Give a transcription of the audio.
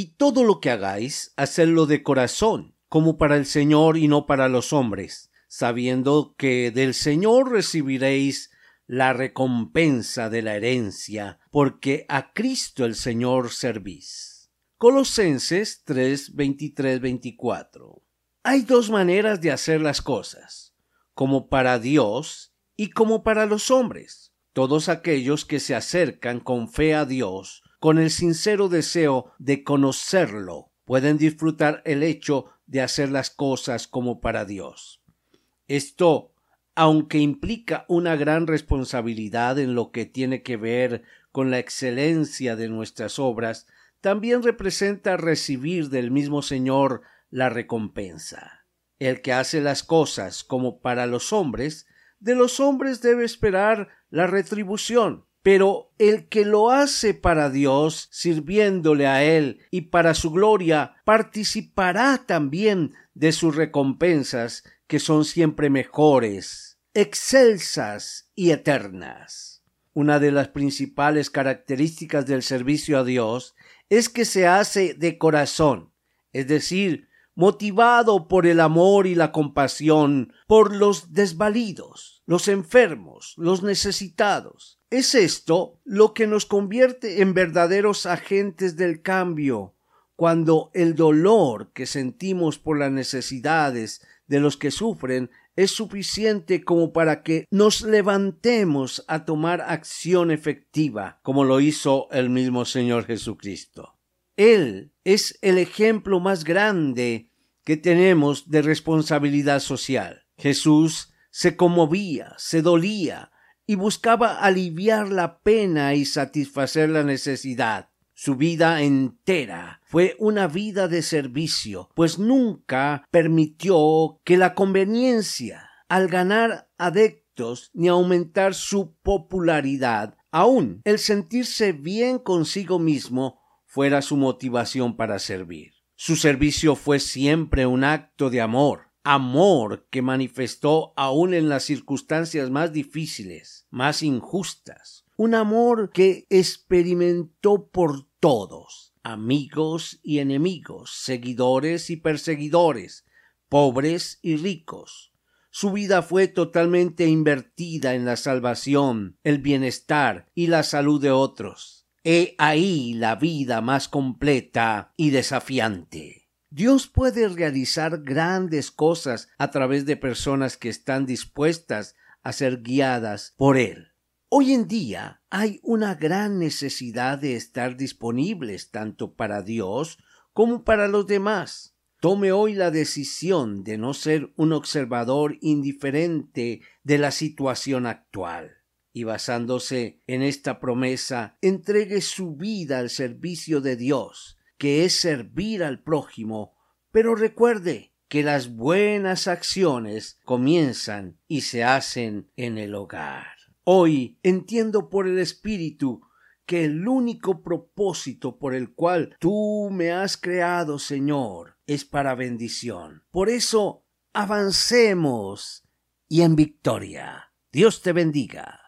Y todo lo que hagáis, hacedlo de corazón, como para el Señor y no para los hombres, sabiendo que del Señor recibiréis la recompensa de la herencia, porque a Cristo el Señor servís. Colosenses 3, 23, 24. Hay dos maneras de hacer las cosas, como para Dios y como para los hombres. Todos aquellos que se acercan con fe a Dios con el sincero deseo de conocerlo, pueden disfrutar el hecho de hacer las cosas como para Dios. Esto, aunque implica una gran responsabilidad en lo que tiene que ver con la excelencia de nuestras obras, también representa recibir del mismo Señor la recompensa. El que hace las cosas como para los hombres, de los hombres debe esperar la retribución, pero el que lo hace para Dios, sirviéndole a Él y para su gloria, participará también de sus recompensas, que son siempre mejores, excelsas y eternas. Una de las principales características del servicio a Dios es que se hace de corazón, es decir, motivado por el amor y la compasión por los desvalidos, los enfermos, los necesitados, es esto lo que nos convierte en verdaderos agentes del cambio, cuando el dolor que sentimos por las necesidades de los que sufren es suficiente como para que nos levantemos a tomar acción efectiva, como lo hizo el mismo Señor Jesucristo. Él es el ejemplo más grande que tenemos de responsabilidad social. Jesús se conmovía, se dolía, y buscaba aliviar la pena y satisfacer la necesidad. Su vida entera fue una vida de servicio, pues nunca permitió que la conveniencia, al ganar adeptos ni aumentar su popularidad, aun el sentirse bien consigo mismo, fuera su motivación para servir. Su servicio fue siempre un acto de amor, amor que manifestó aún en las circunstancias más difíciles, más injustas, un amor que experimentó por todos, amigos y enemigos, seguidores y perseguidores, pobres y ricos. Su vida fue totalmente invertida en la salvación, el bienestar y la salud de otros. He ahí la vida más completa y desafiante. Dios puede realizar grandes cosas a través de personas que están dispuestas a ser guiadas por Él. Hoy en día hay una gran necesidad de estar disponibles tanto para Dios como para los demás. Tome hoy la decisión de no ser un observador indiferente de la situación actual y basándose en esta promesa, entregue su vida al servicio de Dios que es servir al prójimo, pero recuerde que las buenas acciones comienzan y se hacen en el hogar. Hoy entiendo por el Espíritu que el único propósito por el cual tú me has creado, Señor, es para bendición. Por eso, avancemos y en victoria. Dios te bendiga.